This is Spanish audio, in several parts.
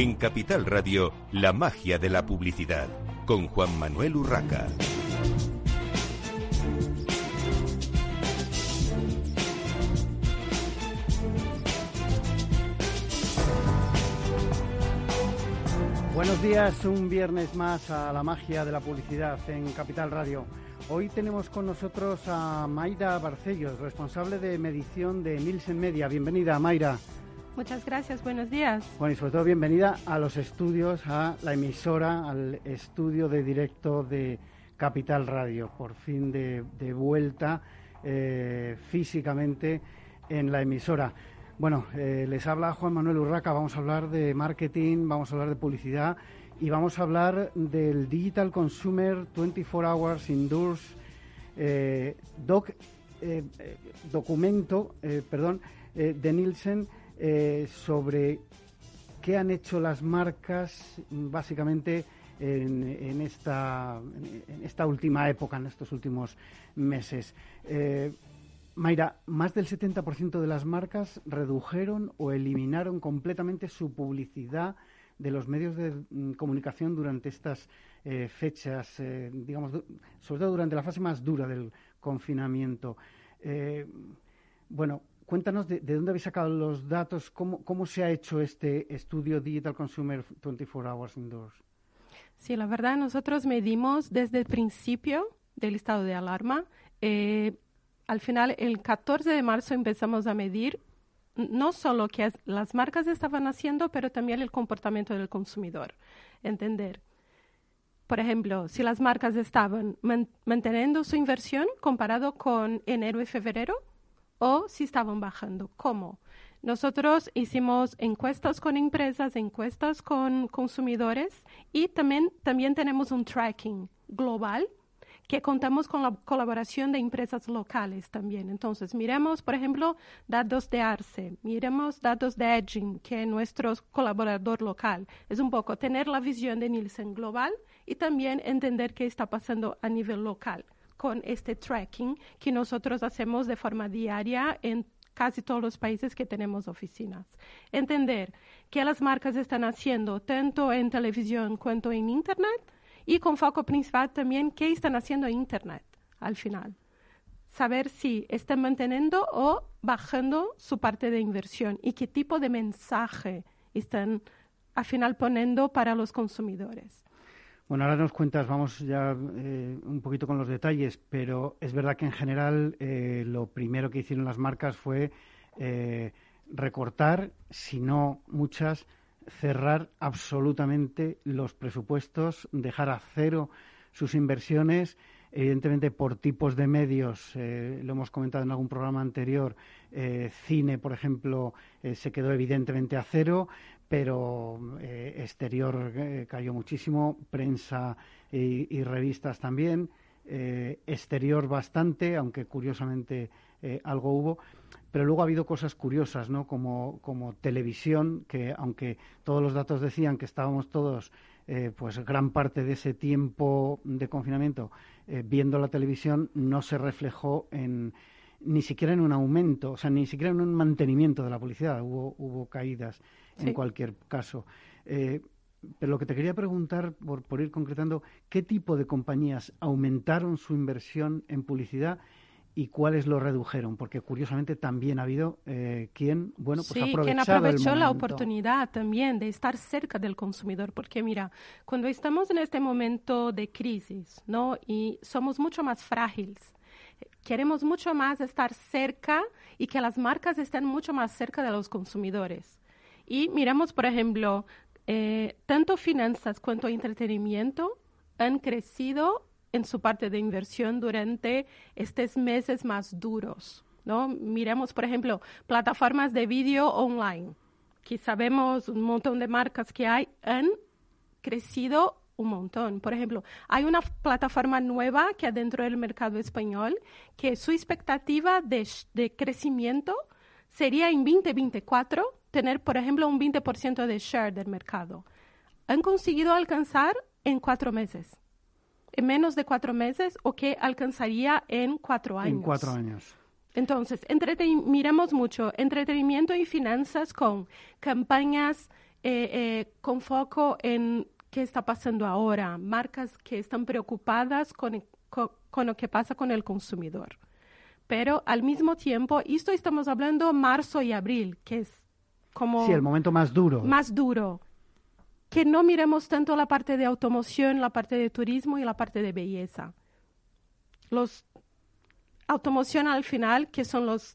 En Capital Radio, la magia de la publicidad, con Juan Manuel Urraca. Buenos días, un viernes más a la magia de la publicidad en Capital Radio. Hoy tenemos con nosotros a Mayra Barcellos, responsable de medición de Nielsen Media. Bienvenida, Mayra. Muchas gracias, buenos días. Bueno, y sobre todo bienvenida a los estudios, a la emisora, al estudio de directo de Capital Radio. Por fin de, vuelta eh, físicamente en la emisora. Bueno, eh, les habla Juan Manuel Urraca, vamos a hablar de marketing, vamos a hablar de publicidad y vamos a hablar del Digital Consumer 24 Hours Indoors eh, doc, eh, documento perdón, de Nielsen sobre qué han hecho las marcas básicamente en, esta, última época, en estos últimos meses. Mayra, más del 70% de las marcas redujeron o eliminaron completamente su publicidad de los medios de mm, comunicación durante estas eh, fechas, eh, digamos, sobre todo durante la fase más dura del confinamiento. Eh, bueno, cuéntanos de, dónde habéis sacado los datos, cómo, cómo se ha hecho este estudio Digital Consumer 24 Hours Indoors. Sí, la verdad, nosotros medimos desde el principio del estado de alarma al final, el 14 de marzo empezamos a medir no solo que las marcas estaban haciendo, pero también el comportamiento del consumidor. Entender. Por ejemplo, si las marcas estaban manteniendo su inversión comparado con enero y febrero o si estaban bajando. ¿Cómo? Nosotros hicimos encuestas con empresas, encuestas con consumidores y también, también tenemos un tracking global que contamos con la colaboración de empresas locales también. Entonces, miremos, por ejemplo, datos de ARCE, miremos datos de Edging, que es nuestro colaborador local. Es un poco tener la visión de Nielsen global y también entender qué está pasando a nivel local con este tracking que nosotros hacemos de forma diaria en casi todos los países que tenemos oficinas. Entender qué las marcas están haciendo tanto en televisión cuanto en Internet y con foco principal también qué están haciendo en Internet al final. Saber si están manteniendo o bajando su parte de inversión y qué tipo de mensaje están al final poniendo para los consumidores. Bueno, ahora nos cuentas, vamos ya eh, un poquito con los detalles, pero es verdad que en general eh, lo primero que hicieron las marcas fue eh, recortar, si no muchas, cerrar absolutamente los presupuestos, dejar a cero sus inversiones, evidentemente por tipos de medios, lo hemos comentado en algún programa anterior, cine, por ejemplo, se quedó evidentemente a cero, pero exterior cayó muchísimo, prensa y revistas también, exterior bastante, aunque curiosamente algo hubo. Pero luego ha habido cosas curiosas, ¿no? Como, como televisión, que aunque todos los datos decían que estábamos todos, eh, pues gran parte de ese tiempo de confinamiento eh, viendo la televisión, no se reflejó en ni siquiera en un aumento, o sea, ni siquiera en un mantenimiento de la publicidad. Hubo, hubo caídas en cualquier caso. Eh, pero lo que te quería preguntar, por, por ir concretando, ¿qué tipo de compañías aumentaron su inversión en publicidad y cuáles lo redujeron, porque curiosamente también ha habido eh, quien, bueno, pues sí, quien aprovechó la oportunidad también de estar cerca del consumidor, porque mira, cuando estamos en este momento de crisis, ¿no? Y somos mucho más frágiles, queremos mucho más estar cerca y que las marcas estén mucho más cerca de los consumidores. Y miramos, por ejemplo, eh, tanto finanzas cuanto entretenimiento han crecido en su parte de inversión durante estos meses más duros. ¿no? Miremos, por ejemplo, plataformas de vídeo online, que sabemos un montón de marcas que hay, han crecido un montón. Por ejemplo, hay una plataforma nueva que adentro del mercado español que su expectativa de, de crecimiento sería en 2024 tener, por ejemplo, un 20% de share del mercado. Han conseguido alcanzar en cuatro meses en menos de cuatro meses o que alcanzaría en cuatro años. En cuatro años. Entonces, miremos mucho entretenimiento y finanzas con campañas eh, eh, con foco en qué está pasando ahora, marcas que están preocupadas con, con, lo que pasa con el consumidor. Pero al mismo tiempo, esto estamos hablando marzo y abril, que es como... Sí, el momento más duro. Más duro. Que no miremos tanto la parte de automoción, la parte de turismo y la parte de belleza. Los automoción al final, que son los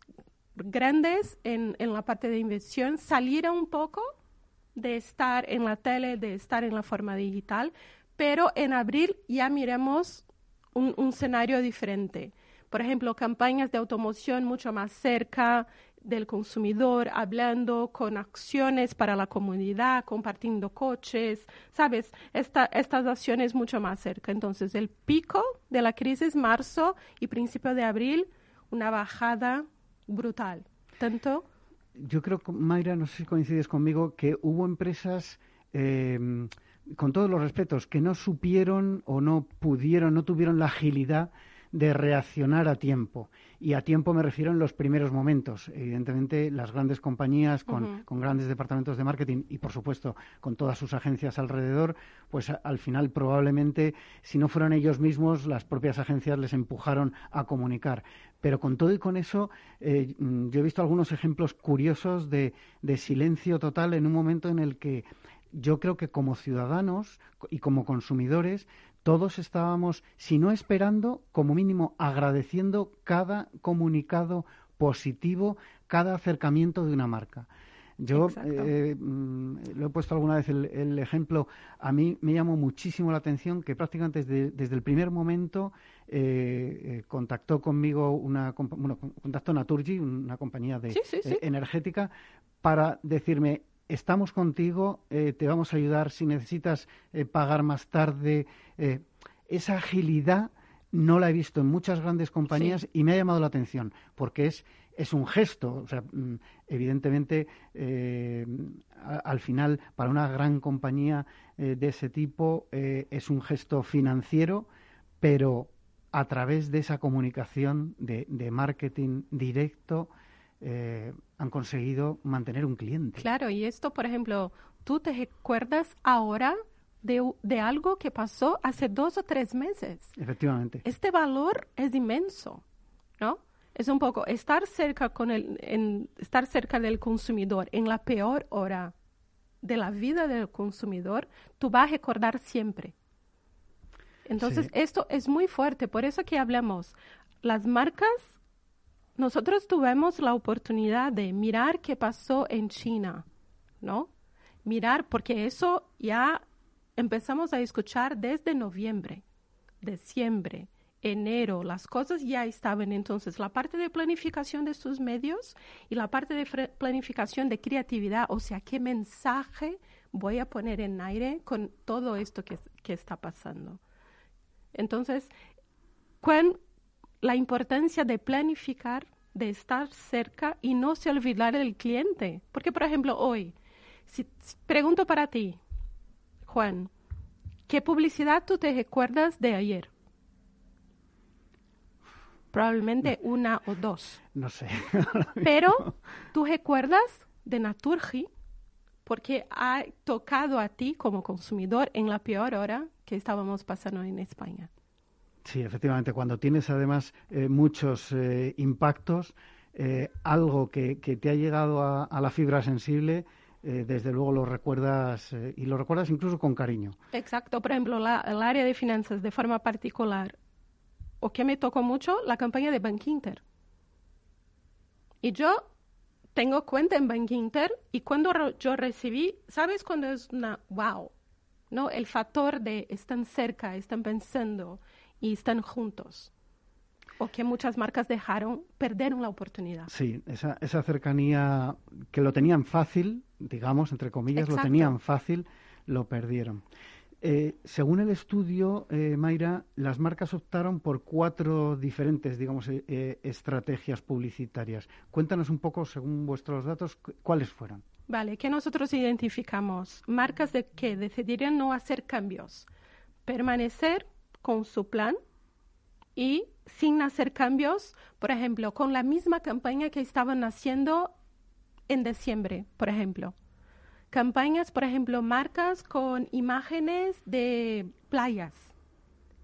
grandes en, en la parte de inversión, salieron un poco de estar en la tele, de estar en la forma digital, pero en abril ya miremos un, un escenario diferente. Por ejemplo, campañas de automoción mucho más cerca del consumidor, hablando con acciones para la comunidad, compartiendo coches, ¿sabes? Esta, estas acciones mucho más cerca. Entonces, el pico de la crisis, marzo y principio de abril, una bajada brutal. Tanto yo creo, Mayra, no sé si coincides conmigo, que hubo empresas, eh, con todos los respetos, que no supieron o no pudieron, no tuvieron la agilidad de reaccionar a tiempo. Y a tiempo me refiero en los primeros momentos. Evidentemente, las grandes compañías con, grandes departamentos de marketing y, por supuesto, con todas sus agencias alrededor, pues al final probablemente, si no fueron ellos mismos, las propias agencias les empujaron a comunicar. Pero con todo y con eso, eh, yo he visto algunos ejemplos curiosos de, de silencio total en un momento en el que yo creo que como ciudadanos y como consumidores todos estábamos, si no esperando, como mínimo agradeciendo cada comunicado positivo, cada acercamiento de una marca. Yo eh, mm, lo he puesto alguna vez el, ejemplo, a mí me llamó muchísimo la atención que prácticamente desde, el primer momento eh, eh, contactó conmigo una, bueno, contactó Naturgy, una compañía de, energética, para decirme, estamos contigo, eh, te vamos a ayudar si necesitas eh, pagar más tarde. Eh, esa agilidad no la he visto en muchas grandes compañías y me ha llamado la atención porque es es un gesto, o sea, mm, evidentemente al final para una gran compañía de ese tipo es un gesto financiero, pero a través de esa comunicación de, de marketing directo eh, han conseguido mantener un cliente. Claro, y esto, por ejemplo, tú te recuerdas ahora de, de, algo que pasó hace dos o tres meses. Efectivamente. Este valor es inmenso, ¿no? Es un poco estar cerca con el, en, estar cerca del consumidor en la peor hora de la vida del consumidor, tú vas a recordar siempre. Entonces, esto es muy fuerte, por eso que hablamos, las marcas nosotros tuvimos la oportunidad de mirar qué pasó en China, ¿no? Mirar, porque eso ya empezamos a escuchar desde noviembre, diciembre, enero, las cosas ya estaban. Entonces, la parte de planificación de sus medios y la parte de planificación de creatividad, o sea, qué mensaje voy a poner en aire con todo esto que, que está pasando. Entonces, ¿cuán, la importancia de planificar, de estar cerca y no se olvidar del cliente. Porque, por ejemplo, hoy, si, pregunto para ti, Juan, ¿qué publicidad tú te recuerdas de ayer? Probablemente una o dos. No sé. Pero tú recuerdas de Naturgy porque ha tocado a ti como consumidor en la peor hora que estábamos pasando en España. Sí, efectivamente, cuando tienes además eh, muchos eh, impactos, eh, algo que, te ha llegado a, la fibra sensible, desde luego lo recuerdas y lo recuerdas incluso con cariño. Exacto, por ejemplo, la, el área de finanzas de forma particular, o que me tocó mucho, la campaña de Bank Inter. Y yo tengo cuenta en Bank Inter y cuando yo recibí, ¿sabes cuando es una wow? ¿No? El factor de están cerca, están pensando, y están juntos. O que muchas marcas dejaron, perdieron la oportunidad. Sí, esa, esa cercanía que lo tenían fácil, digamos, entre comillas, lo tenían fácil, lo perdieron. Eh, según el estudio, eh, Mayra, las marcas optaron por cuatro diferentes, digamos, eh, estrategias publicitarias. Cuéntanos un poco, según vuestros datos, cuáles fueron. Vale, que nosotros identificamos marcas de que decidirían no hacer cambios, permanecer con su plan y sin hacer cambios, por ejemplo, con la misma campaña que estaban haciendo en diciembre, por ejemplo. campañas, por ejemplo, marcas con imágenes de playas,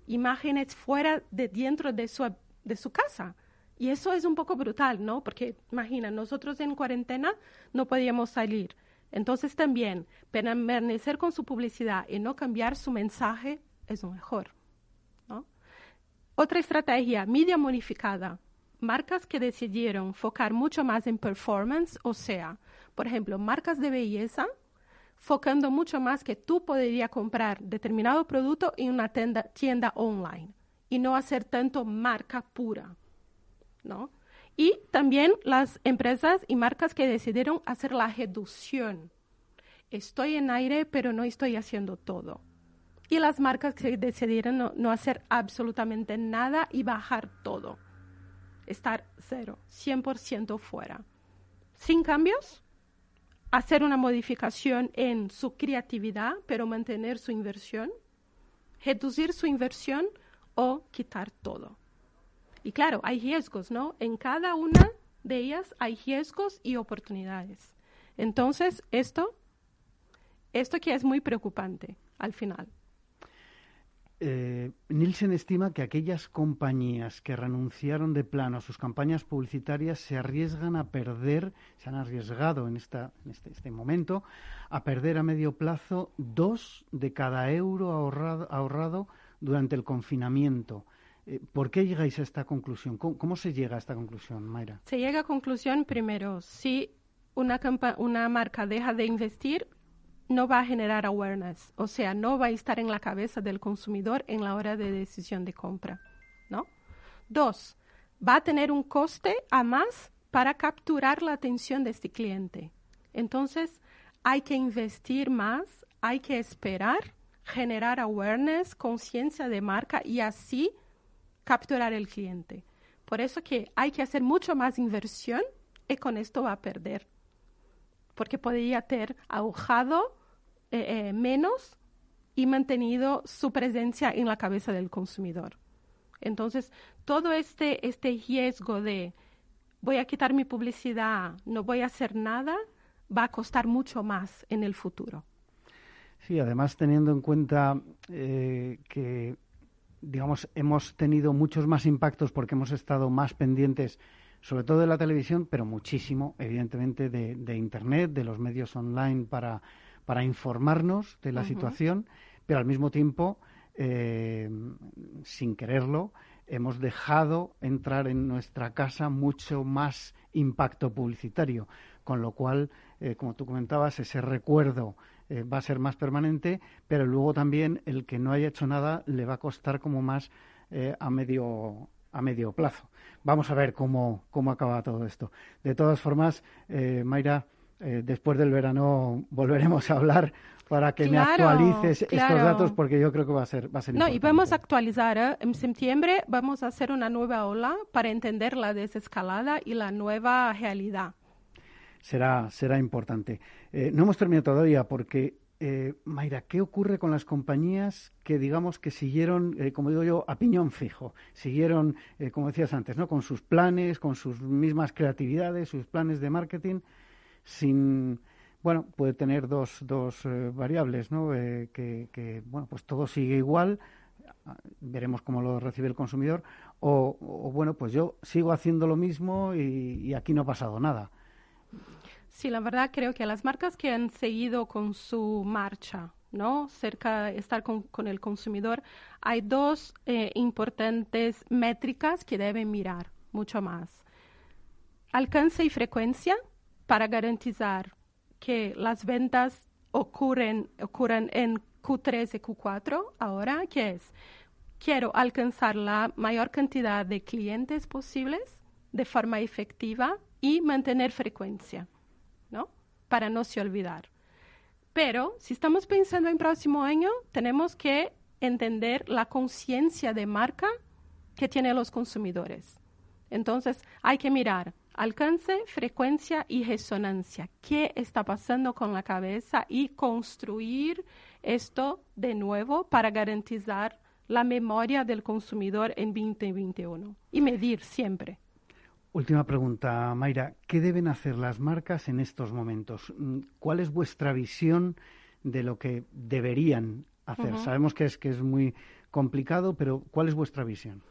imágenes fuera de dentro de su, de su casa. Y eso es un poco brutal, ¿no? Porque imagina, nosotros en cuarentena no podíamos salir. Entonces también permanecer con su publicidad y no cambiar su mensaje es lo mejor. Otra estrategia, media modificada. Marcas que decidieron enfocar mucho más en performance, o sea, por ejemplo, marcas de belleza, focando mucho más que tú podrías comprar determinado producto en una tienda, tienda online y no hacer tanto marca pura, ¿no? Y también las empresas y marcas que decidieron hacer la reducción. Estoy en aire, pero no estoy haciendo todo. Y las marcas que decidieron no, no hacer absolutamente nada y bajar todo. Estar cero, 100% fuera. Sin cambios, hacer una modificación en su creatividad, pero mantener su inversión, reducir su inversión o quitar todo. Y claro, hay riesgos, ¿no? En cada una de ellas hay riesgos y oportunidades. Entonces, esto, esto que es muy preocupante al final. Eh, Nielsen estima que aquellas compañías que renunciaron de plano a sus campañas publicitarias se arriesgan a perder, se han arriesgado en, esta, en este, este momento, a perder a medio plazo dos de cada euro ahorrado, durante el confinamiento. Eh, ¿Por qué llegáis a esta conclusión? ¿Cómo, se llega a esta conclusión, Mayra? Se llega a conclusión primero, si una, una marca deja de investir, no va a generar awareness, o sea, no va a estar en la cabeza del consumidor en la hora de decisión de compra, ¿no? Dos, va a tener un coste a más para capturar la atención de este cliente. Entonces, hay que investir más, hay que esperar, generar awareness, conciencia de marca y así capturar el cliente. Por eso que hay que hacer mucho más inversión y con esto va a perder. Porque podría tener ahorrado eh, eh, menos y mantenido su presencia en la cabeza del consumidor. Entonces, todo este, este riesgo de voy a quitar mi publicidad, no voy a hacer nada, va a costar mucho más en el futuro. Sí, además teniendo en cuenta eh, que digamos, hemos tenido muchos más impactos porque hemos estado más pendientes, sobre todo de la televisión, pero muchísimo, evidentemente, de, Internet, de los medios online para, para informarnos de la situación, pero al mismo tiempo, eh, sin quererlo, hemos dejado entrar en nuestra casa mucho más impacto publicitario, con lo cual, eh, como tú comentabas, ese recuerdo eh, va a ser más permanente, pero luego también el que no haya hecho nada le va a costar como más a medio a medio plazo. Vamos a ver cómo, cómo acaba todo esto. De todas formas, eh, después del verano volveremos a hablar para que me actualices estos datos porque yo creo que va a ser va a ser No, y vamos a actualizar en septiembre vamos a hacer una nueva ola para entender la desescalada y la nueva realidad será, será importante. Eh, no hemos terminado todavía porque, eh, Mayra, ¿qué ocurre con las compañías que, digamos, que siguieron, eh, como digo yo, a piñón fijo? Siguieron, como decías antes, ¿no? Con sus planes, con sus mismas creatividades, sus planes de marketing, sin... Bueno, puede tener dos, dos variables, ¿no? Que, que, bueno, pues todo sigue igual, veremos cómo lo recibe el consumidor, o, bueno, pues yo sigo haciendo lo mismo y aquí no ha pasado nada. Sí, la verdad creo que las marcas que han seguido con su marcha, ¿no? Cerca estar con, el consumidor, hay dos eh, importantes métricas que deben mirar mucho más. Alcance y frecuencia para garantizar que las ventas ocurren, ocurren en Q3 y Q4 ahora, que es, quiero alcanzar la mayor cantidad de clientes posibles de forma efectiva y mantener frecuencia. ¿no? Para no se olvidar. Pero si estamos pensando en próximo año, tenemos que entender la conciencia de marca que tienen los consumidores. Entonces, hay que mirar alcance, frecuencia y resonancia. ¿Qué está pasando con la cabeza? Y construir esto de nuevo para garantizar la memoria del consumidor en 2021 y medir siempre. Última pregunta, Mayra. ¿Qué deben hacer las marcas en estos momentos? Mm, ¿Cuál es vuestra visión de lo que deberían hacer? Sabemos que es, que es muy complicado, pero ¿cuál es vuestra visión?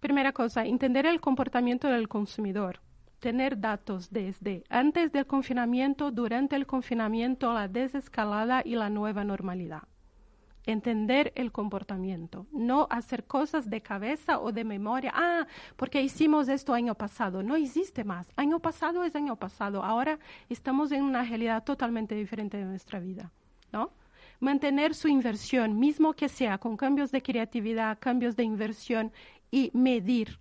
Primera cosa, entender el comportamiento del consumidor. Tener datos desde antes del confinamiento, durante el confinamiento, la desescalada y la nueva normalidad entender el comportamiento, no hacer cosas de cabeza o de memoria. Ah, porque hicimos esto año pasado. No existe más. Año pasado es año pasado. Ahora estamos en una realidad totalmente diferente de nuestra vida, ¿no? Mantener su inversión, mismo que sea con cambios de creatividad, cambios de inversión y medir.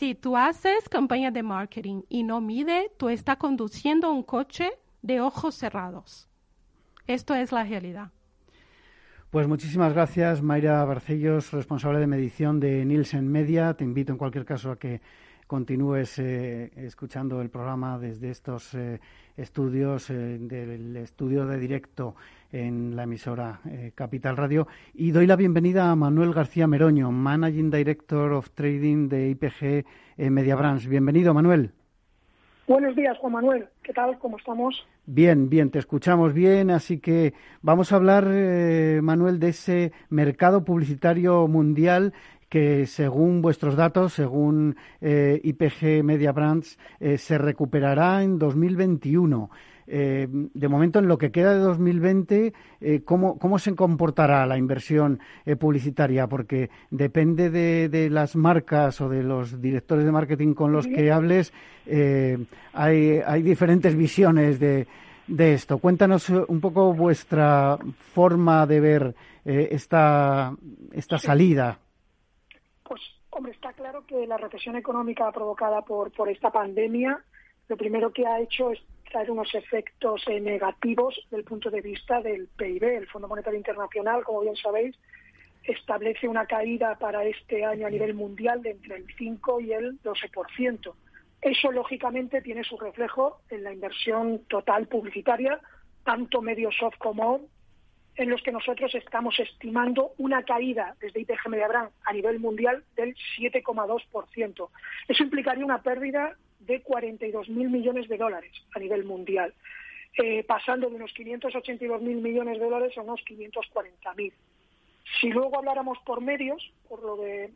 Si tú haces campaña de marketing y no mide, tú estás conduciendo un coche de ojos cerrados. Esto es la realidad. Pues muchísimas gracias, Mayra Barcellos, responsable de medición de Nielsen Media. Te invito en cualquier caso a que continúes eh, escuchando el programa desde estos eh, estudios, eh, del estudio de directo en la emisora Capital Radio. Y doy la bienvenida a Manuel García Meroño, Managing Director of Trading de IPG Media Brands. Bienvenido, Manuel. Buenos días, Juan Manuel. ¿Qué tal? ¿Cómo estamos? Bien, bien, te escuchamos bien, así que vamos a hablar, eh, Manuel, de ese mercado publicitario mundial que según vuestros datos, según eh, IPG Media Brands, eh, se recuperará en 2021. Eh, de momento, en lo que queda de 2020, eh, ¿cómo, ¿cómo, se comportará la inversión eh, publicitaria? Porque depende de, las marcas o de los directores de marketing con los que hables, hay, hay diferentes visiones de, de esto. Cuéntanos un poco vuestra forma de ver esta, esta salida. Pues, hombre, está claro que la recesión económica provocada por, por esta pandemia, lo primero que ha hecho es traer unos efectos eh, negativos del punto de vista del PIB. El Fondo Monetario Internacional, como bien sabéis, establece una caída para este año a nivel mundial de entre el 5 y el 12%. Eso, lógicamente, tiene su reflejo en la inversión total publicitaria, tanto medios soft como on, en los que nosotros estamos estimando una caída desde IPG Mediabran a nivel mundial del 7,2%. Eso implicaría una pérdida de 42.000 millones de dólares a nivel mundial, eh, pasando de unos 582.000 millones de dólares a unos 540.000. Si luego habláramos por medios, por lo de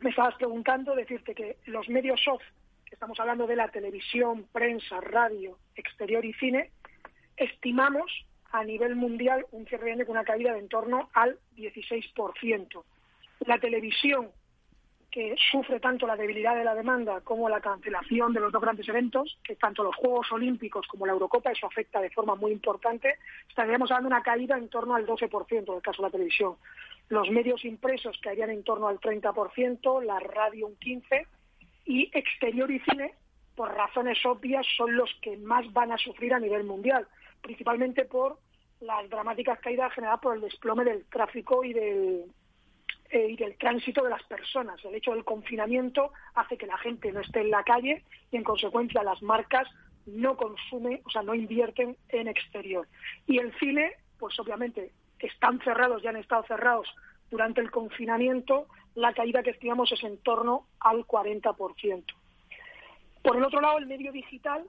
me estabas preguntando, decirte que los medios soft, que estamos hablando de la televisión, prensa, radio, exterior y cine, estimamos a nivel mundial un cierre con una caída de en torno al 16%. La televisión sufre tanto la debilidad de la demanda como la cancelación de los dos grandes eventos, que tanto los Juegos Olímpicos como la Eurocopa, eso afecta de forma muy importante, estaríamos de una caída en torno al 12% en el caso de la televisión. Los medios impresos caerían en torno al 30%, la radio un 15% y exterior y cine, por razones obvias, son los que más van a sufrir a nivel mundial, principalmente por las dramáticas caídas generadas por el desplome del tráfico y del, eh, y del tránsito de las personas. El hecho del confinamiento hace que la gente no esté en la calle y, en consecuencia, las marcas no consumen, o sea, no invierten en exterior. Y el cine, pues obviamente, están cerrados, ya han estado cerrados durante el confinamiento, la caída que estimamos es en torno al 40%. Por el otro lado, el medio digital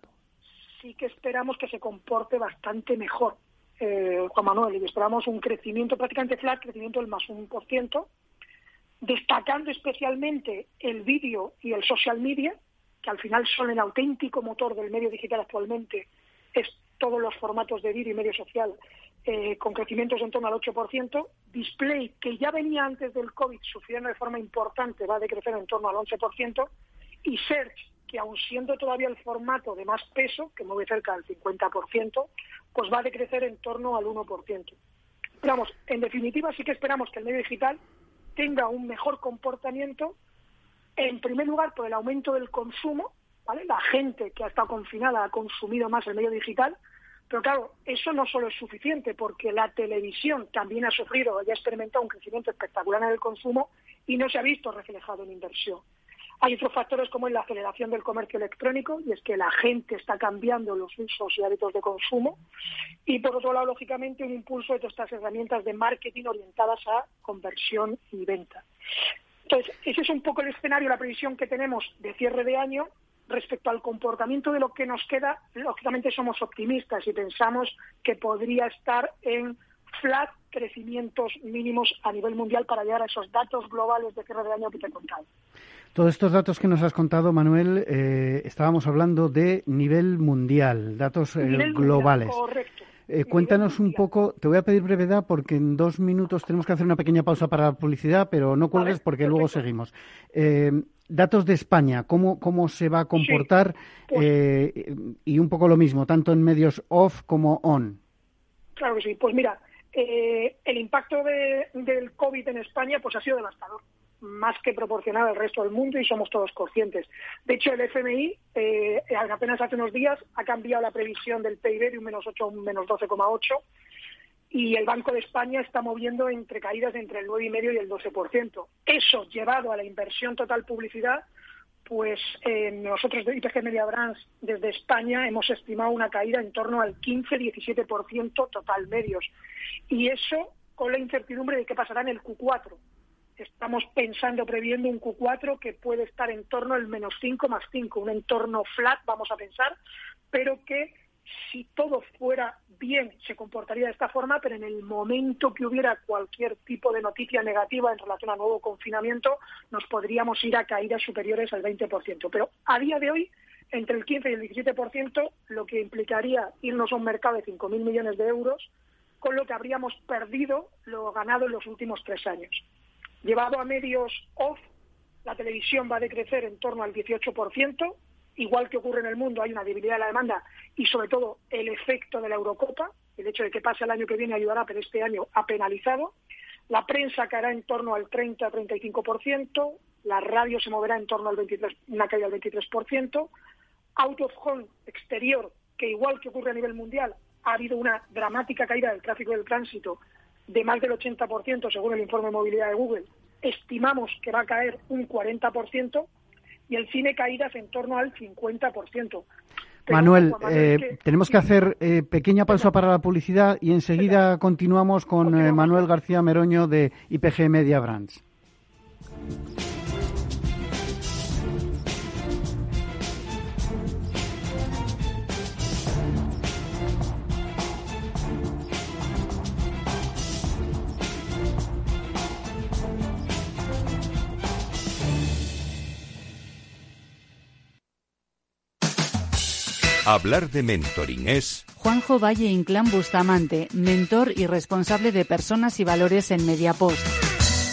sí que esperamos que se comporte bastante mejor, eh, Juan Manuel, y esperamos un crecimiento prácticamente flat, crecimiento del más un por ciento, destacando especialmente el vídeo y el social media, que al final son el auténtico motor del medio digital actualmente, es todos los formatos de vídeo y medio social eh, con crecimientos en torno al 8%, display, que ya venía antes del COVID sufriendo de forma importante, va a decrecer en torno al 11%, y search, que aun siendo todavía el formato de más peso, que mueve cerca del 50%, pues va a decrecer en torno al 1%. Pero vamos, en definitiva sí que esperamos que el medio digital tenga un mejor comportamiento, en primer lugar por el aumento del consumo, ¿vale? La gente que ha estado confinada ha consumido más el medio digital, pero claro, eso no solo es suficiente, porque la televisión también ha sufrido y ha experimentado un crecimiento espectacular en el consumo y no se ha visto reflejado en inversión. Hay otros factores como la aceleración del comercio electrónico, y es que la gente está cambiando los usos y hábitos de consumo. Y por otro lado, lógicamente, un impulso de todas estas herramientas de marketing orientadas a conversión y venta. Entonces, ese es un poco el escenario, la previsión que tenemos de cierre de año. Respecto al comportamiento de lo que nos queda, lógicamente somos optimistas y pensamos que podría estar en flat crecimientos mínimos a nivel mundial para llegar a esos datos globales de cierre de año que te he contado. Todos estos datos que nos has contado, Manuel, eh, estábamos hablando de nivel mundial, datos eh, globales. correcto. Eh, cuéntanos un poco, te voy a pedir brevedad porque en dos minutos tenemos que hacer una pequeña pausa para la publicidad, pero no cuelgues porque luego seguimos. datos de España, ¿cómo, cómo se va a comportar? Pues y un poco lo mismo, tanto en medios off como on. Claro que sí. Pues mira, eh, el impacto del COVID en España pues ha sido devastador, más que proporcional al resto del mundo y somos todos conscientes. De hecho, el FMI eh, apenas hace unos días ha cambiado la previsión del PIB de un menos 8 a un menos 12,8 y el Banco de España está moviendo entre caídas entre el 9,5 y el 12%. Eso, llevado a la inversión total publicidad, pues eh, nosotros de IPG Media Brands desde España hemos estimado una caída en torno al 15-17% total medios. Y eso con la incertidumbre de qué pasará en el Q4. Estamos pensando, previendo un Q4 que puede estar en torno al menos 5 más 5, un entorno flat, vamos a pensar, pero que si todo fuera bien se comportaría de esta forma, pero en el momento que hubiera cualquier tipo de noticia negativa en relación a nuevo confinamiento, nos podríamos ir a caídas superiores al 20%. Pero a día de hoy, entre el 15 y el 17%, lo que implicaría irnos a un mercado de 5.000 millones de euros, con lo que habríamos perdido lo ganado en los últimos tres años. Llevado a medios off, la televisión va a decrecer en torno al 18%, igual que ocurre en el mundo, hay una debilidad de la demanda y sobre todo el efecto de la Eurocopa, el hecho de que pase el año que viene ayudará, pero este año ha penalizado. La prensa caerá en torno al 30-35%, la radio se moverá en torno al 23, una caída del 23%, out of home exterior, que igual que ocurre a nivel mundial, ha habido una dramática caída del tráfico del tránsito de más del 80% según el informe de movilidad de Google. Estimamos que va a caer un 40%, y el cine caídas en torno al 50%. Manuel, eh, tenemos que hacer eh, pequeña pausa para la publicidad y enseguida continuamos con eh, Manuel García Meroño de IPG Media Brands. Hablar de mentoring es... Juanjo Valle Inclán Bustamante, mentor y responsable de personas y valores en Mediapost.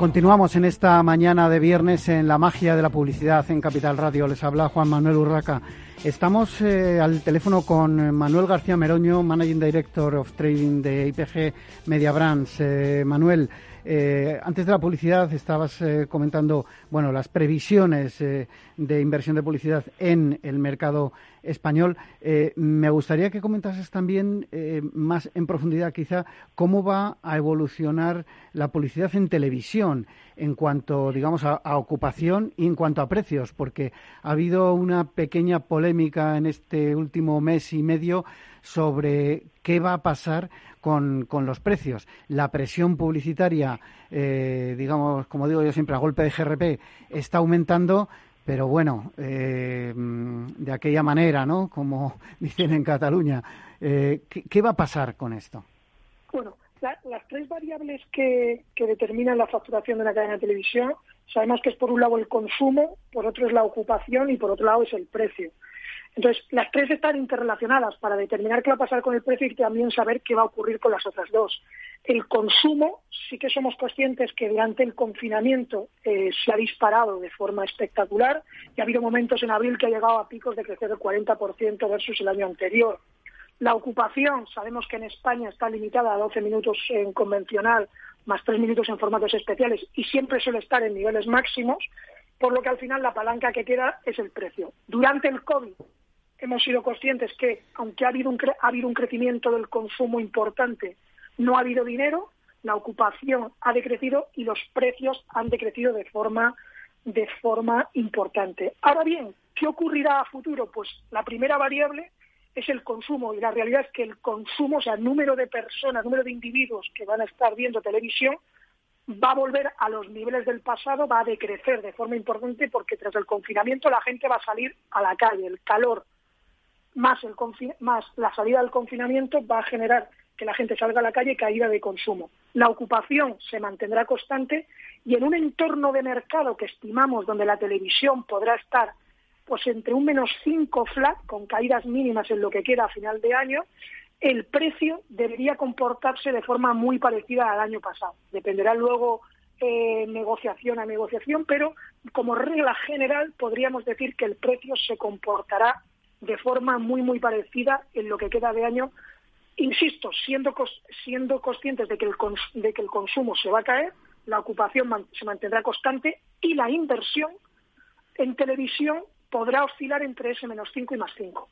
Continuamos en esta mañana de viernes en la magia de la publicidad en Capital Radio. Les habla Juan Manuel Urraca. Estamos eh, al teléfono con Manuel García Meroño, Managing Director of Trading de IPG Media Brands. Eh, Manuel, eh, antes de la publicidad estabas eh, comentando bueno, las previsiones eh, de inversión de publicidad en el mercado español. me gustaría que comentases también más en profundidad quizá cómo va a evolucionar la publicidad en televisión en cuanto, digamos, a, a, ocupación y en cuanto a precios, porque ha habido una pequeña polémica en este último mes y medio sobre qué va a pasar con, con los precios. La presión publicitaria, eh, digamos, como digo yo siempre, a golpe de GRP, está aumentando pero bueno, eh, de aquella manera, ¿no? Como dicen en Cataluña. Eh, ¿qué, va a pasar con esto? Bueno, las tres variables que, que, determinan la facturación de una cadena de televisión, sabemos que es por un lado el consumo, por otro es la ocupación y por otro lado es el precio. Entonces, las tres están interrelacionadas para determinar qué va a pasar con el precio y también saber qué va a ocurrir con las otras dos. El consumo, sí que somos conscientes que durante el confinamiento eh, se ha disparado de forma espectacular y ha habido momentos en abril que ha llegado a picos de crecer del 40% versus el año anterior. La ocupación, sabemos que en España está limitada a 12 minutos en convencional, más 3 minutos en formatos especiales y siempre suele estar en niveles máximos, por lo que al final la palanca que queda es el precio. Durante el COVID hemos sido conscientes que, aunque ha habido, un ha habido un crecimiento del consumo importante, no ha habido dinero, la ocupación ha decrecido y los precios han decrecido de forma, de forma importante. Ahora bien, ¿qué ocurrirá a futuro? Pues la primera variable es el consumo y la realidad es que el consumo, o sea, el número de personas, número de individuos que van a estar viendo televisión, va a volver a los niveles del pasado, va a decrecer de forma importante porque tras el confinamiento la gente va a salir a la calle, el calor más, el más la salida del confinamiento va a generar que la gente salga a la calle caída de consumo. La ocupación se mantendrá constante y en un entorno de mercado que estimamos donde la televisión podrá estar pues entre un menos 5 flat, con caídas mínimas en lo que queda a final de año, el precio debería comportarse de forma muy parecida al año pasado. Dependerá luego eh, negociación a negociación, pero como regla general podríamos decir que el precio se comportará de forma muy, muy parecida en lo que queda de año. Insisto, siendo, siendo conscientes de que, el de que el consumo se va a caer, la ocupación se mantendrá constante y la inversión en televisión podrá oscilar entre ese menos 5 y más 5.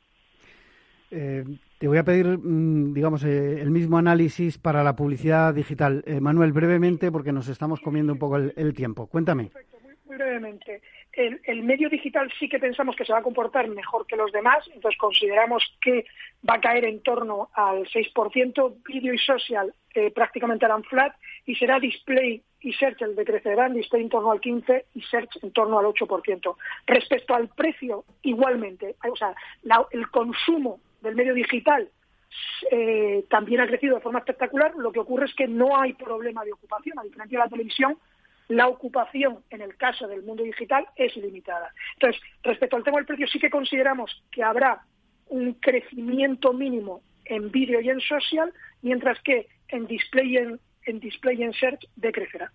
Eh, te voy a pedir, mm, digamos, eh, el mismo análisis para la publicidad digital. Eh, Manuel, brevemente, porque nos estamos comiendo un poco el, tiempo. Cuéntame. muy brevemente el, medio digital sí que pensamos que se va a comportar mejor que los demás, entonces consideramos que va a caer en torno al 6%, vídeo y social eh, prácticamente harán flat y será display y search el decrecerán, display en torno al 15% y search en torno al 8%. Respecto al precio, igualmente, o sea, el consumo del medio digital eh, también ha crecido de forma espectacular, lo que ocurre es que no hay problema de ocupación, a diferencia de la televisión, la ocupación en el caso del mundo digital es limitada. Entonces, respecto al tema del precio, sí que consideramos que habrá un crecimiento mínimo en vídeo y en social, mientras que en display y en, display en search decrecerá.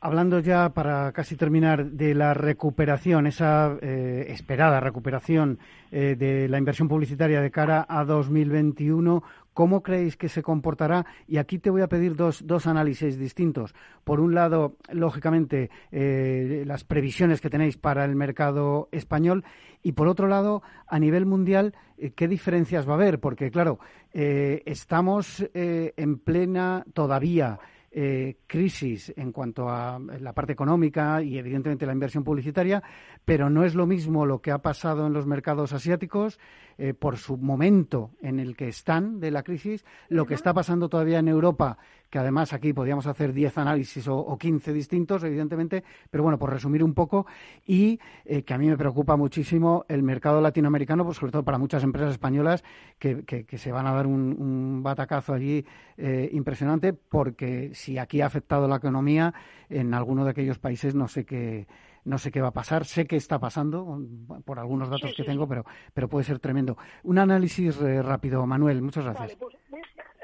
Hablando ya para casi terminar de la recuperación, esa eh, esperada recuperación eh, de la inversión publicitaria de cara a 2021, ¿cómo creéis que se comportará? Y aquí te voy a pedir dos, dos análisis distintos. Por un lado, lógicamente, eh, las previsiones que tenéis para el mercado español y por otro lado, a nivel mundial, ¿qué diferencias va a haber? Porque, claro, estamos en plena todavía eh, crisis en cuanto a la parte económica y evidentemente la inversión publicitaria, pero no es lo mismo lo que ha pasado en los mercados asiáticos eh, por su momento en el que están de la crisis, lo que está pasando todavía en Europa que además aquí podríamos hacer 10 análisis o, o, 15 distintos, evidentemente, pero bueno, por resumir un poco, y eh, que a mí me preocupa muchísimo el mercado latinoamericano, pues sobre todo para muchas empresas españolas que, que, se van a dar un, batacazo allí eh, impresionante, porque si aquí ha afectado la economía, en alguno de aquellos países no sé qué no sé qué va a pasar, sé que está pasando por algunos datos que tengo, pero, pero puede ser tremendo. Un análisis eh, rápido, Manuel, muchas gracias. Pues,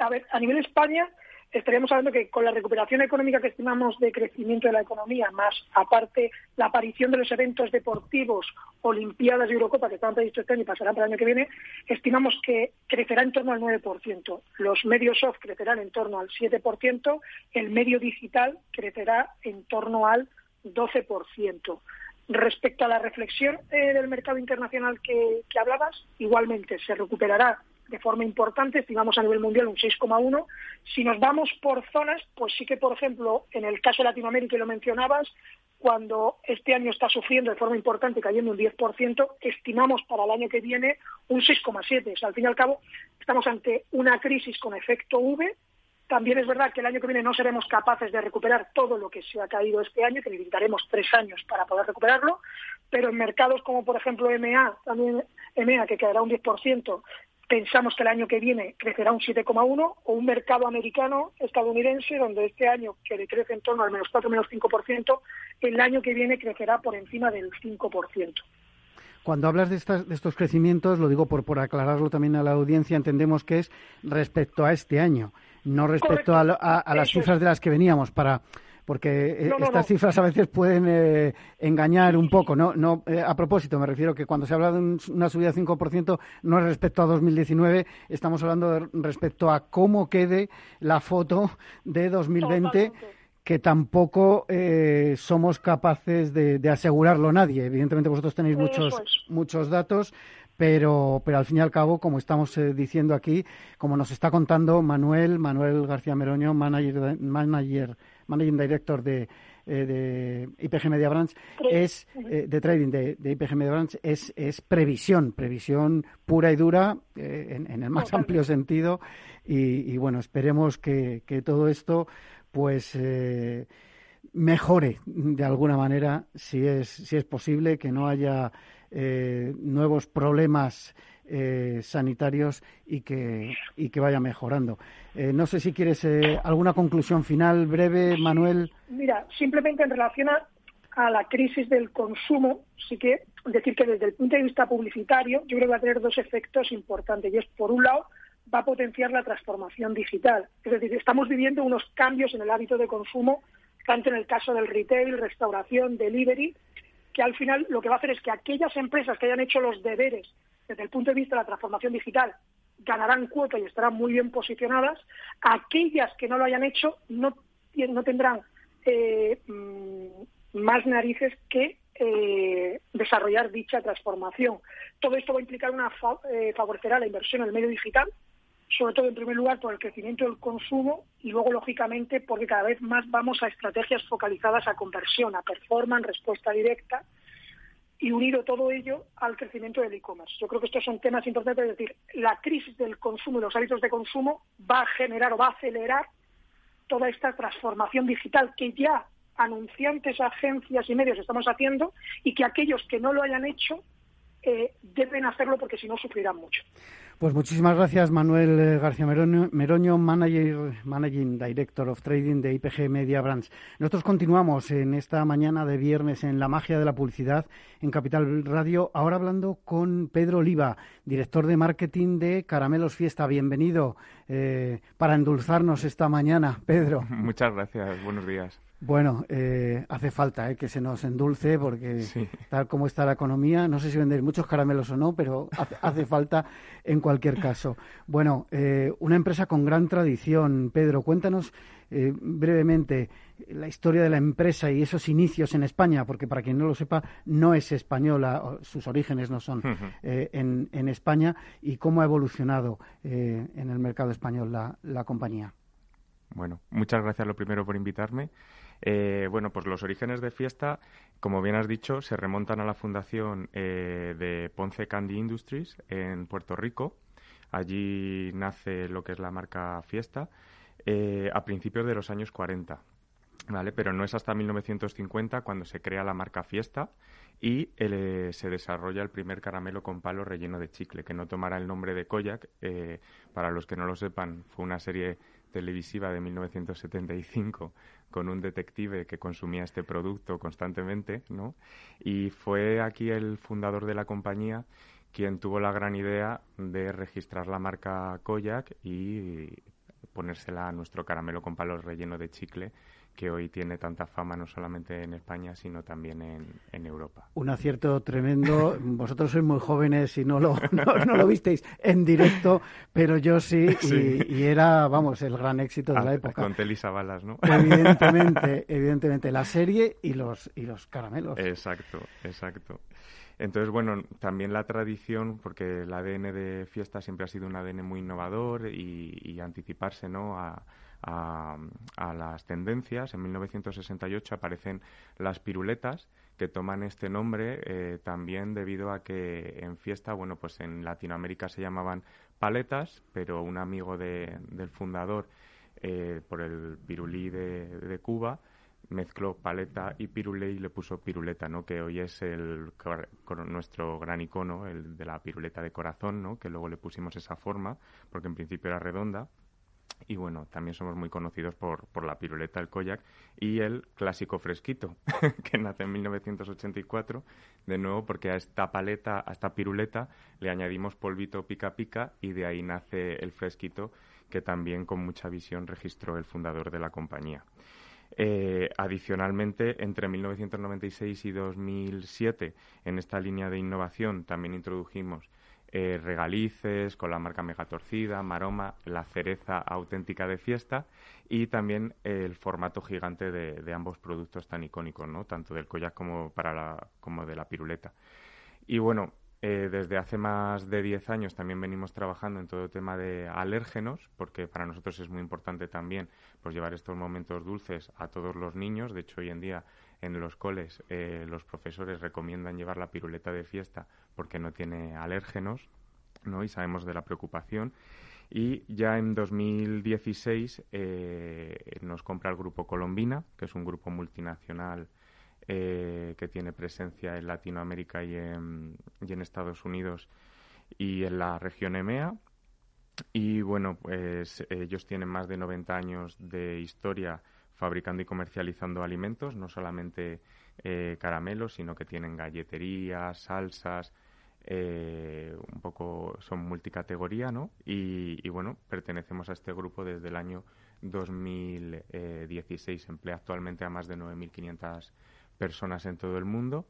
a ver, a nivel España, estaríamos hablando que con la recuperación económica que estimamos de crecimiento de la economía, más aparte la aparición de los eventos deportivos, Olimpiadas y Eurocopa que estaban previstos este año y pasarán para el año que viene, estimamos que crecerá en torno al 9%. Los medios soft crecerán en torno al 7%, el medio digital crecerá en torno al 12%. Respecto a la reflexión eh, del mercado internacional que hablabas, igualmente se recuperará de forma importante, estimamos a nivel mundial un 6,1. Si nos vamos por zonas, pues sí que, por ejemplo, en el caso de Latinoamérica, y lo mencionabas, cuando este año está sufriendo de forma importante, cayendo un 10%, estimamos para el año que viene un 6,7. O sea, al fin y al cabo, estamos ante una crisis con efecto V. También es verdad que el año que viene no seremos capaces de recuperar todo lo que se ha caído este año, que necesitaremos tres años para poder recuperarlo, pero en mercados como, por ejemplo, EMEA, también EMEA, que quedará un 10%, pensamos que el año que viene crecerá un 7,1 o un mercado americano estadounidense donde este año que crece en torno al menos 4 menos 5%, el año que viene crecerá por encima del 5%. Cuando hablas de, estos crecimientos, lo digo por, por aclararlo también a la audiencia, entendemos que es respecto a este año, no respecto a, las cifras de las que veníamos, para porque eh, estas cifras a veces pueden eh, engañar un poco. No, no eh, a propósito, me refiero que cuando se habla de una subida de 5% no es respecto a 2019, estamos hablando respecto a cómo quede la foto de 2020. que tampoco somos capaces de, asegurarlo nadie. Evidentemente vosotros tenéis muchos, muchos datos, pero, pero al fin y al cabo, como estamos diciendo aquí, como nos está contando Manuel, Manuel García Meroño, manager, manager Managing Director de, eh, de IPG Media Branch, es eh, de trading de, IPG Media Branch, es, es previsión, previsión pura y dura eh, en, el más amplio sentido. Y, bueno, esperemos que, que, todo esto, pues mejore de alguna manera, si es, si es posible, que no haya nuevos problemas eh, sanitarios y que, y que vaya mejorando. Eh, no sé si quieres eh, alguna conclusión final breve, Manuel. Mira, simplemente en relación a, la crisis del consumo, sí que decir que desde el punto de vista publicitario, yo creo que va a tener dos efectos importantes. Y es, por un lado, va a potenciar la transformación digital. Es decir, estamos viviendo unos cambios en el hábito de consumo, tanto en el caso del retail, restauración, delivery, que al final lo que va a hacer es que aquellas empresas que hayan hecho los deberes desde el punto de vista de la transformación digital, ganarán cuota y estarán muy bien posicionadas. Aquellas que no lo hayan hecho no, no tendrán eh, mm, más narices que eh, desarrollar dicha transformación. Todo esto va a implicar una eh, favorecerá la inversión en el medio digital, sobre todo en primer lugar por el crecimiento del consumo y luego lógicamente porque cada vez más vamos a estrategias focalizadas a conversión, a performance, respuesta directa y unido todo ello al crecimiento del e-commerce. Yo creo que estos son temas importantes, es decir, la crisis del consumo y los hábitos de consumo va a generar o va a acelerar toda esta transformación digital que ya anunciantes, agencias y medios estamos haciendo y que aquellos que no lo hayan hecho eh, deben hacerlo porque si no sufrirán mucho. Pues muchísimas gracias, Manuel eh, García Meroño, manager, Managing Director of Trading de IPG Media Brands. Nosotros continuamos en esta mañana de viernes en la magia de la publicidad en Capital Radio, ahora hablando con Pedro Oliva, director de marketing de Caramelos Fiesta. Bienvenido eh, para endulzarnos esta mañana, Pedro. Muchas gracias, buenos días. Bueno, eh, hace falta eh, que se nos endulce porque tal como está la economía, no sé si vendéis muchos caramelos o no, pero hace, falta en cualquier caso. Bueno, eh, una empresa con gran tradición. Pedro, cuéntanos brevemente la historia de la empresa y esos inicios en España, porque para quien no lo sepa, no es española, sus orígenes no son en, en, España, y cómo ha evolucionado en el mercado español la, la compañía. Bueno, muchas gracias lo primero por invitarme. Eh, bueno, pues los orígenes de fiesta, como bien has dicho, se remontan a la fundación eh, de Ponce Candy Industries en Puerto Rico. Allí nace lo que es la marca Fiesta eh, a principios de los años 40. ¿Vale? Pero no es hasta 1950 cuando se crea la marca Fiesta y se desarrolla el primer caramelo con palo relleno de chicle, que no tomará el nombre de Koyak. para los que no lo sepan, fue una serie televisiva de 1975 con un detective que consumía este producto constantemente, ¿no? Y fue aquí el fundador de la compañía quien tuvo la gran idea de registrar la marca Koyak y ponérsela a nuestro caramelo con palos relleno de chicle que hoy tiene tanta fama no solamente en España, sino también en, Europa. Un acierto tremendo. Vosotros sois muy jóvenes y no lo, no, lo visteis en directo, pero yo sí, Y, era, vamos, el gran éxito de la ah, época. Con Telisa Balas, ¿no? Evidentemente, evidentemente, la serie y los, y los caramelos. Exacto, exacto. Entonces, bueno, también la tradición, porque el ADN de fiesta siempre ha sido un ADN muy innovador y, anticiparse ¿no? a, las tendencias. En 1968 aparecen las piruletas, que toman este nombre eh, también debido a que en fiesta, bueno, pues en Latinoamérica se llamaban paletas, pero un amigo del fundador eh, por el pirulí de Cuba, mezcló paleta y pirulé y le puso piruleta, ¿no? Que hoy es el nuestro gran icono, el de la piruleta de corazón, ¿no? Que luego le pusimos esa forma, porque en principio era redonda. Y bueno, también somos muy conocidos por, por la piruleta, el koyak y el clásico fresquito, que nace en 1984, de nuevo porque a esta paleta, a esta piruleta, le añadimos polvito pica pica y de ahí nace el fresquito, que también con mucha visión registró el fundador de la compañía. Eh, adicionalmente, entre 1996 y 2007, en esta línea de innovación también introdujimos eh, regalices con la marca Megatorcida, Maroma, la cereza auténtica de fiesta y también el formato gigante de, ambos productos tan icónicos, ¿no? tanto del collar como, para la, como de la piruleta. Y bueno, eh, desde hace más de 10 años también venimos trabajando en todo el tema de alérgenos, porque para nosotros es muy importante también pues, llevar estos momentos dulces a todos los niños. De hecho, hoy en día en los coles eh, los profesores recomiendan llevar la piruleta de fiesta porque no tiene alérgenos, ¿no? Y sabemos de la preocupación. Y ya en 2016 eh, nos compra el grupo Colombina, que es un grupo multinacional eh, que tiene presencia en Latinoamérica y en, Estados Unidos y en la región EMEA. Y bueno, pues ellos tienen más de 90 años de historia fabricando y comercializando alimentos, no solamente eh, caramelos, sino que tienen galleterías, salsas, eh, un poco son multicategoría, ¿no? Y, y, bueno, pertenecemos a este grupo desde el año 2016. Emplea actualmente a más de 9.500 personas en todo el mundo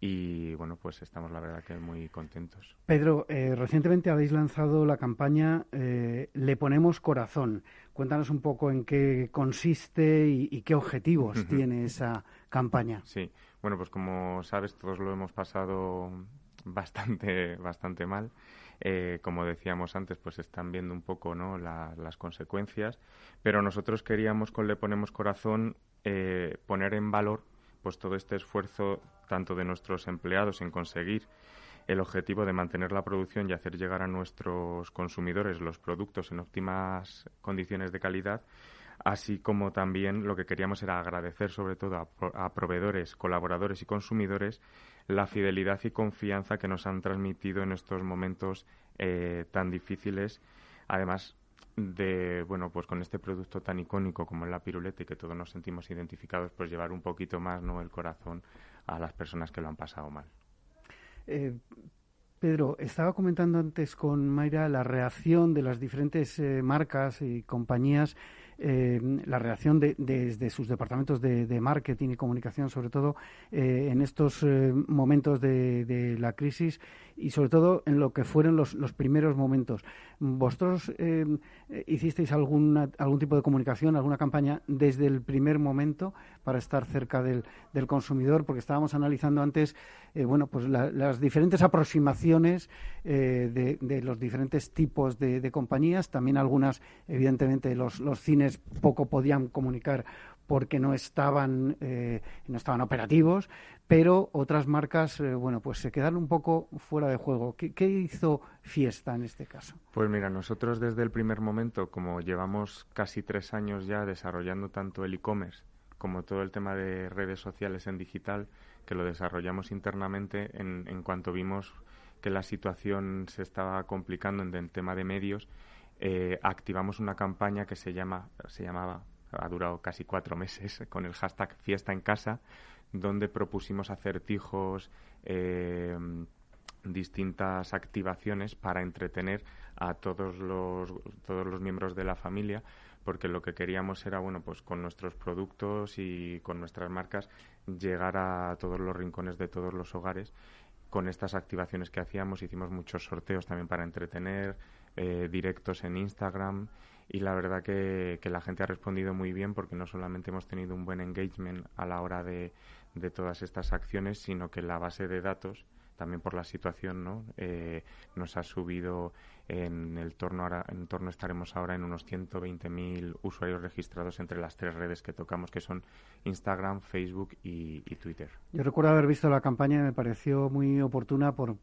y bueno, pues estamos la verdad que muy contentos. Pedro, eh, recientemente habéis lanzado la campaña eh, Le ponemos corazón. Cuéntanos un poco en qué consiste y, qué objetivos tiene esa campaña. Sí, bueno, pues como sabes, todos lo hemos pasado bastante, bastante mal. Eh, como decíamos antes, pues están viendo un poco ¿no? las consecuencias, pero nosotros queríamos con Le Ponemos Corazón poner en valor pues todo este esfuerzo tanto de nuestros empleados en conseguir el objetivo de mantener la producción y hacer llegar a nuestros consumidores los productos en óptimas condiciones de calidad, así como también lo que queríamos era agradecer sobre todo a, proveedores, colaboradores y consumidores la fidelidad y confianza que nos han transmitido en estos momentos eh, tan difíciles. Además, de, bueno, pues con este producto tan icónico como es la piruleta y que todos nos sentimos identificados, pues llevar un poquito más, ¿no?, el corazón a las personas que lo han pasado mal. Eh, Pedro, estaba comentando antes con Mayra la reacción de las diferentes eh, marcas y compañías eh, la reacción de, desde sus departamentos de, marketing y comunicación, sobre todo eh, en estos momentos de, la crisis y sobre todo en lo que fueron los, primeros momentos. ¿Vosotros hicisteis alguna, algún tipo de comunicación, alguna campaña desde el primer momento para estar cerca del, consumidor? Porque estábamos analizando antes bueno, pues las diferentes aproximaciones de, los diferentes tipos de, compañías, también algunas, evidentemente, los, los cines poco podían comunicar porque no estaban, eh, no estaban operativos, pero otras marcas, eh, bueno, pues se quedaron un poco fuera de juego. ¿Qué, hizo Fiesta en este caso? Pues mira, nosotros desde el primer momento, como llevamos casi tres años ya desarrollando tanto el e-commerce como todo el tema de redes sociales en digital, que lo desarrollamos internamente en, en cuanto vimos que la situación se estaba complicando en el tema de medios, eh, activamos una campaña que se llama, se llamaba, ha durado casi cuatro meses, con el hashtag Fiesta en Casa, donde propusimos acertijos, eh, distintas activaciones para entretener a todos los, todos los miembros de la familia porque lo que queríamos era, bueno, pues con nuestros productos y con nuestras marcas llegar a todos los rincones de todos los hogares. Con estas activaciones que hacíamos, hicimos muchos sorteos también para entretener, eh, directos en Instagram y la verdad que, que, la gente ha respondido muy bien porque no solamente hemos tenido un buen engagement a la hora de, todas estas acciones, sino que la base de datos también por la situación, ¿no? Eh, nos ha subido en el torno ahora, en torno estaremos ahora en unos 120.000 usuarios registrados entre las tres redes que tocamos, que son Instagram, Facebook y, Twitter. Yo recuerdo haber visto la campaña y me pareció muy oportuna por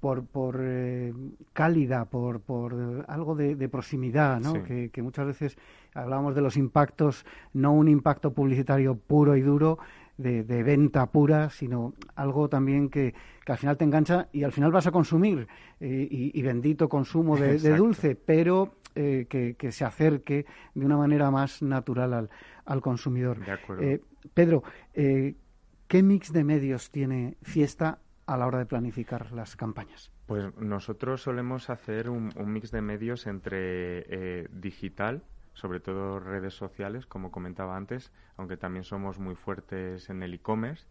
por, por eh, cálida, por, por algo de, proximidad, ¿no? Que, que, muchas veces hablábamos de los impactos, no un impacto publicitario puro y duro, de, venta pura, sino algo también que, al final te engancha y al final vas a consumir. Eh, y, bendito consumo de, dulce, pero eh, que, se acerque de una manera más natural al, al consumidor. Eh, Pedro, ¿qué mix de medios tiene Fiesta a la hora de planificar las campañas? Pues nosotros solemos hacer un, mix de medios entre digital, sobre todo redes sociales, como comentaba antes, aunque también somos muy fuertes en el e-commerce.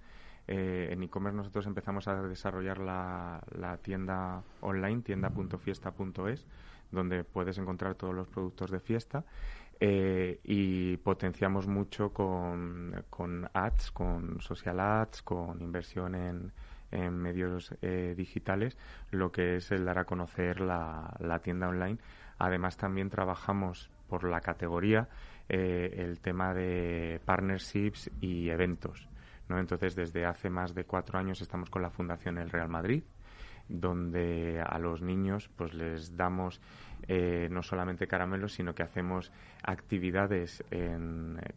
Eh, en e-commerce nosotros empezamos a desarrollar la, tienda online, tienda.fiesta.es, donde puedes encontrar todos los productos de fiesta. Eh, y potenciamos mucho con, ads, con social ads, con inversión en, en medios eh, digitales, lo que es el dar a conocer la, tienda online. Además, también trabajamos por la categoría eh, el tema de partnerships y eventos. ¿no? Entonces, desde hace más de cuatro años estamos con la Fundación El Real Madrid, donde a los niños pues les damos eh, no solamente caramelos, sino que hacemos actividades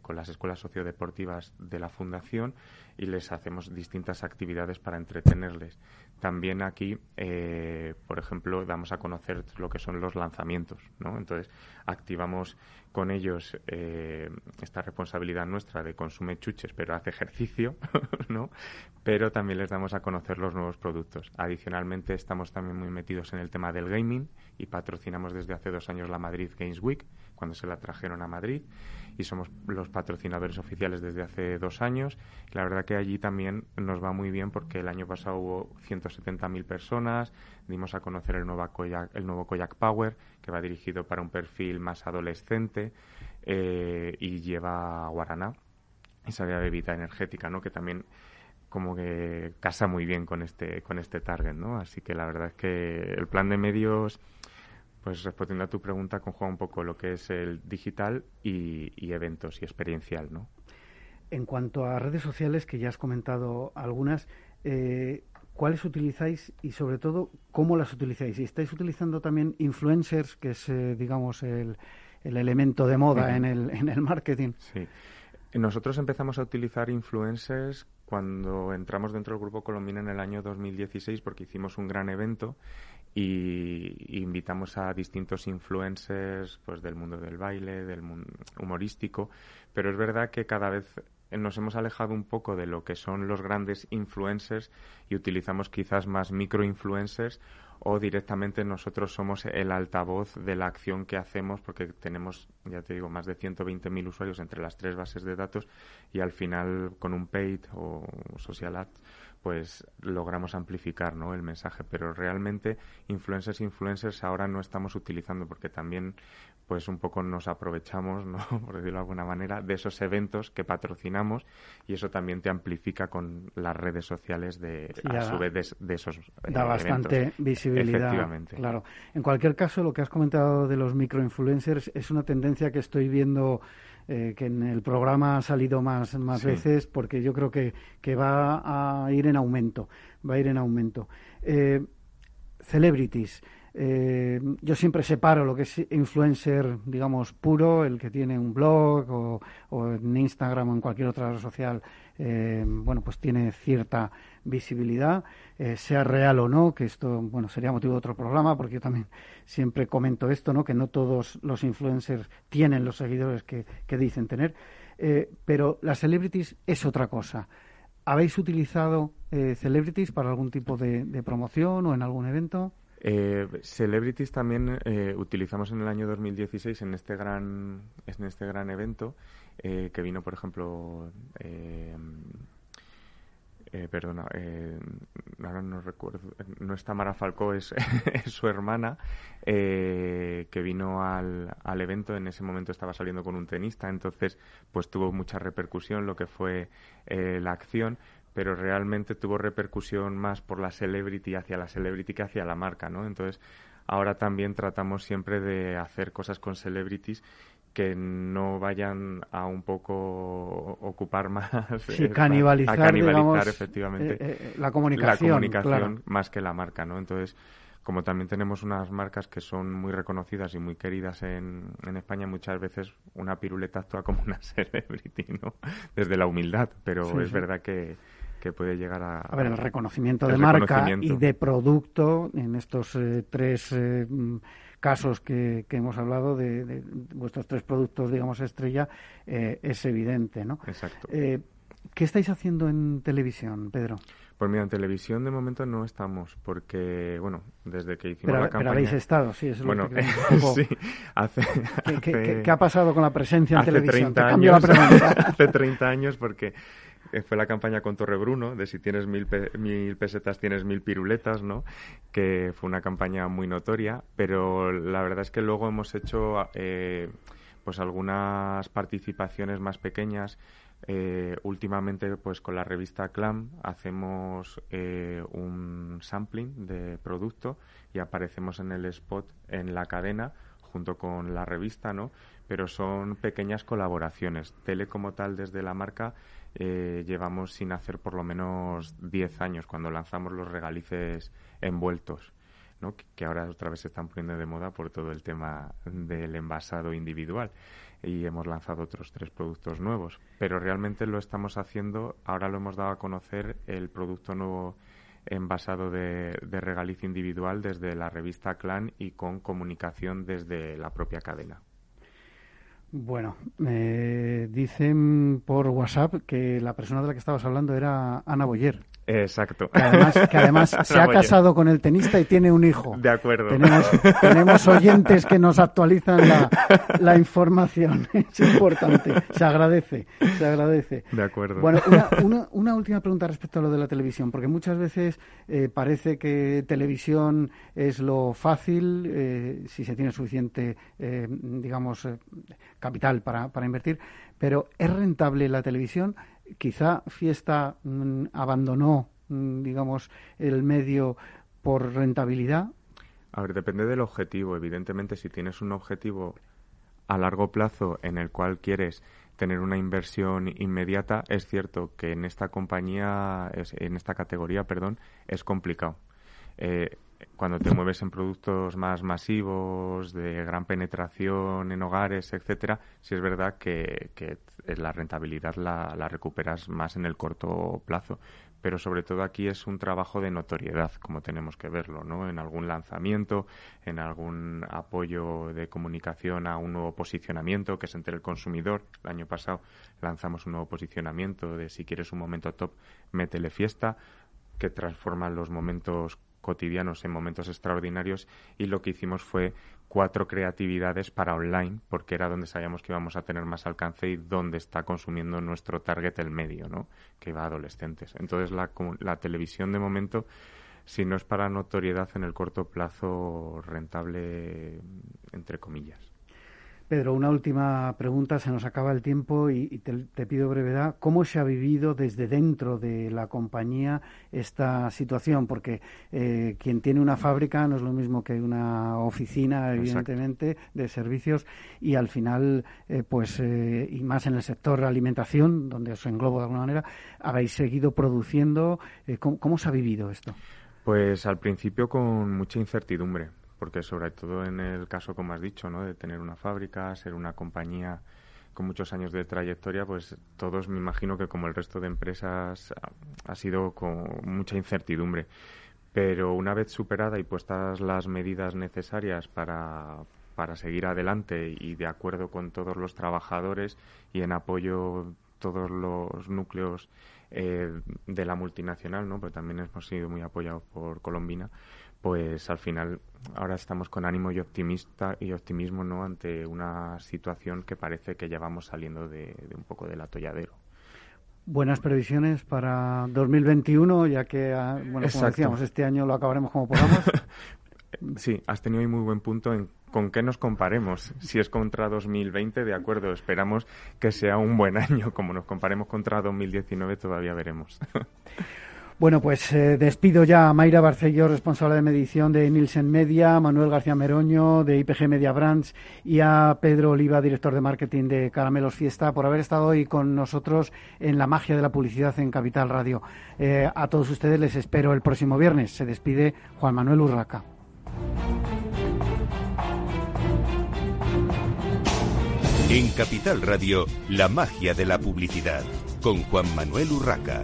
con las escuelas sociodeportivas de la Fundación y les hacemos distintas actividades para entretenerles. También aquí, eh, por ejemplo, damos a conocer lo que son los lanzamientos, ¿no? Entonces, activamos con ellos eh, esta responsabilidad nuestra de consume chuches, pero hace ejercicio, ¿no? Pero también les damos a conocer los nuevos productos. Adicionalmente, estamos también muy metidos en el tema del gaming y patrocinamos desde hace dos años la Madrid Games Week, cuando se la trajeron a Madrid y somos los patrocinadores oficiales desde hace dos años. La verdad que allí también nos va muy bien porque el año pasado hubo 170.000 personas, dimos a conocer el nuevo, Koyak, el nuevo Koyak Power, que va dirigido para un perfil más adolescente eh, y lleva guaraná, esa bebida energética, ¿no? que también como que casa muy bien con este con este target, ¿no? Así que la verdad es que el plan de medios pues respondiendo a tu pregunta, conjuga un poco lo que es el digital y, eventos y experiencial, ¿no? En cuanto a redes sociales, que ya has comentado algunas, eh, ¿cuáles utilizáis y sobre todo cómo las utilizáis? ¿Y estáis utilizando también influencers, que es, eh, digamos, el, el, elemento de moda en, el, en el marketing? Sí. Nosotros empezamos a utilizar influencers cuando entramos dentro del Grupo Colombina en el año 2016 porque hicimos un gran evento y invitamos a distintos influencers pues del mundo del baile, del mundo humorístico, pero es verdad que cada vez nos hemos alejado un poco de lo que son los grandes influencers y utilizamos quizás más microinfluencers o directamente nosotros somos el altavoz de la acción que hacemos porque tenemos, ya te digo, más de 120.000 usuarios entre las tres bases de datos y al final con un paid o social ads pues logramos amplificar ¿no? el mensaje. Pero realmente influencers influencers ahora no estamos utilizando porque también pues un poco nos aprovechamos, ¿no? por decirlo de alguna manera, de esos eventos que patrocinamos y eso también te amplifica con las redes sociales de a su vez de, esos eh, da bastante visibilidad. Efectivamente. Claro. En cualquier caso, lo que has comentado de los microinfluencers es una tendencia que estoy viendo eh, que en el programa ha salido más, más veces porque yo creo que, que, va a ir en aumento, va a ir en aumento. Eh, celebrities. Eh, yo siempre separo lo que es influencer, digamos, puro, el que tiene un blog o, en Instagram o en cualquier otra red social eh, bueno, pues tiene cierta visibilidad, eh, sea real o no, que esto, bueno, sería motivo de otro programa, porque yo también siempre comento esto, ¿no? Que no todos los influencers tienen los seguidores que, dicen tener, eh, pero las celebrities es otra cosa. ¿Habéis utilizado celebrities para algún tipo de, promoción o en algún evento? Celebrities también utilizamos en el año 2016 en este gran en este gran evento eh, que vino, por ejemplo, eh, eh, perdona, ahora no recuerdo, no está Mara Falcó, es, su hermana, que vino al, al, evento, en ese momento estaba saliendo con un tenista, entonces pues tuvo mucha repercusión lo que fue la acción, pero realmente tuvo repercusión más por la celebrity hacia la celebrity que hacia la marca, ¿no? Entonces ahora también tratamos siempre de hacer cosas con celebrities que no vayan a un poco ocupar más sí, canibalizar, a canibalizar efectivamente eh, eh, la comunicación, la comunicación más que la marca no entonces como también tenemos unas marcas que son muy reconocidas y muy queridas en, en España, muchas veces una piruleta actúa como una celebrity, ¿no? Desde la humildad, pero es verdad que, que puede llegar a... A ver, el reconocimiento de marca y de producto en estos eh, tres casos que, hemos hablado de, vuestros tres productos, digamos, estrella, eh, es evidente, ¿no? Exacto. Eh, ¿Qué estáis haciendo en televisión, Pedro? Pues mira, en televisión de momento no estamos, porque, bueno, desde que hicimos la campaña... Pero habéis estado, sí, eso es bueno, lo que sí, hace, ¿Qué, ha pasado con la presencia en televisión? 30 años, hace 30 años, porque eh, fue la campaña con Torrebruno, de si tienes mil, mil pesetas tienes mil piruletas, ¿no? Que fue una campaña muy notoria, pero la verdad es que luego hemos hecho eh, pues algunas participaciones más pequeñas. Eh, últimamente, pues con la revista Clam hacemos un sampling de producto y aparecemos en el spot en la cadena junto con la revista, ¿no? Pero son pequeñas colaboraciones. Tele como tal desde la marca eh, llevamos sin hacer por lo menos 10 años cuando lanzamos los regalices envueltos. ¿no? que ahora otra vez se están poniendo de moda por todo el tema del envasado individual y hemos lanzado otros tres productos nuevos. Pero realmente lo estamos haciendo, ahora lo hemos dado a conocer el producto nuevo envasado de, de regaliz individual desde la revista Clan y con comunicación desde la propia cadena. Bueno, me dicen por WhatsApp que la persona de la que estabas hablando era Ana Boyer. Exacto. Que además, se ha casado con el tenista y tiene un hijo. De acuerdo. Tenemos, oyentes que nos actualizan la, información. Es importante. Se agradece. Se agradece. De acuerdo. Bueno, una, última pregunta respecto a lo de la televisión, porque muchas veces eh, parece que televisión es lo fácil, eh, si se tiene suficiente, eh, digamos, capital para, para invertir, pero ¿es rentable la televisión? Quizá Fiesta mm, abandonó, mm, digamos, el medio por rentabilidad. A ver, depende del objetivo. Evidentemente, si tienes un objetivo a largo plazo en el cual quieres tener una inversión inmediata, es cierto que en esta compañía, en esta categoría, perdón, es complicado. Eh, cuando te mueves en productos más masivos, de gran penetración en hogares, etcétera, sí es verdad que, la rentabilidad la, recuperas más en el corto plazo. Pero sobre todo aquí es un trabajo de notoriedad, como tenemos que verlo, ¿no? En algún lanzamiento, en algún apoyo de comunicación a un nuevo posicionamiento que se entere el consumidor. El año pasado lanzamos un nuevo posicionamiento de si quieres un momento top, métele fiesta, que transforma los momentos cotidianos en momentos extraordinarios y lo que hicimos fue cuatro creatividades para online porque era donde sabíamos que íbamos a tener más alcance y donde está consumiendo nuestro target el medio, ¿no? Que va a adolescentes. Entonces la, la televisión de momento si no es para notoriedad en el corto plazo rentable entre comillas. Pedro, una última pregunta, se nos acaba el tiempo y, te, pido brevedad. ¿Cómo se ha vivido desde dentro de la compañía esta situación? Porque eh, quien tiene una fábrica no es lo mismo que una oficina, evidentemente, de servicios y al final, eh, pues, eh, y más en el sector de alimentación, donde os englobo de alguna manera, habéis seguido produciendo. ¿cómo se ha vivido esto? Pues al principio con mucha incertidumbre porque sobre todo en el caso, como has dicho, ¿no? de tener una fábrica, ser una compañía con muchos años de trayectoria, pues todos me imagino que como el resto de empresas ha sido con mucha incertidumbre. Pero una vez superada y puestas las medidas necesarias para, para seguir adelante y de acuerdo con todos los trabajadores y en apoyo todos los núcleos eh, de la multinacional, ¿no? Pero también hemos sido muy apoyados por Colombina pues al final ahora estamos con ánimo y optimista y optimismo no ante una situación que parece que ya vamos saliendo de, un poco del atolladero. Buenas previsiones para 2021, ya que, ah, bueno, como decíamos, este año lo acabaremos como podamos. sí, has tenido muy buen punto en con qué nos comparemos. Si es contra 2020, de acuerdo, esperamos que sea un buen año. Como nos comparemos contra 2019, todavía veremos. Bueno, pues eh, despido ya a Mayra Barcello, responsable de medición de Nielsen Media, Manuel García Meroño, de IPG Media Brands, y a Pedro Oliva, director de marketing de Caramelos Fiesta, por haber estado hoy con nosotros en la magia de la publicidad en Capital Radio. Eh, a todos ustedes les espero el próximo viernes. Se despide Juan Manuel Urraca. En Capital Radio, la magia de la publicidad, con Juan Manuel Urraca.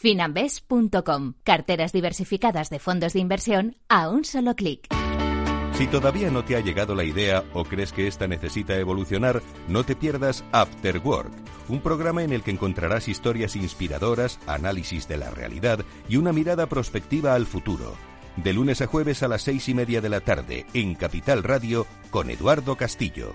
Finambes.com. Carteras diversificadas de fondos de inversión a un solo clic. Si todavía no te ha llegado la idea o crees que esta necesita evolucionar, no te pierdas After Work, un programa en el que encontrarás historias inspiradoras, análisis de la realidad y una mirada prospectiva al futuro. De lunes a jueves a las seis y media de la tarde en Capital Radio con Eduardo Castillo.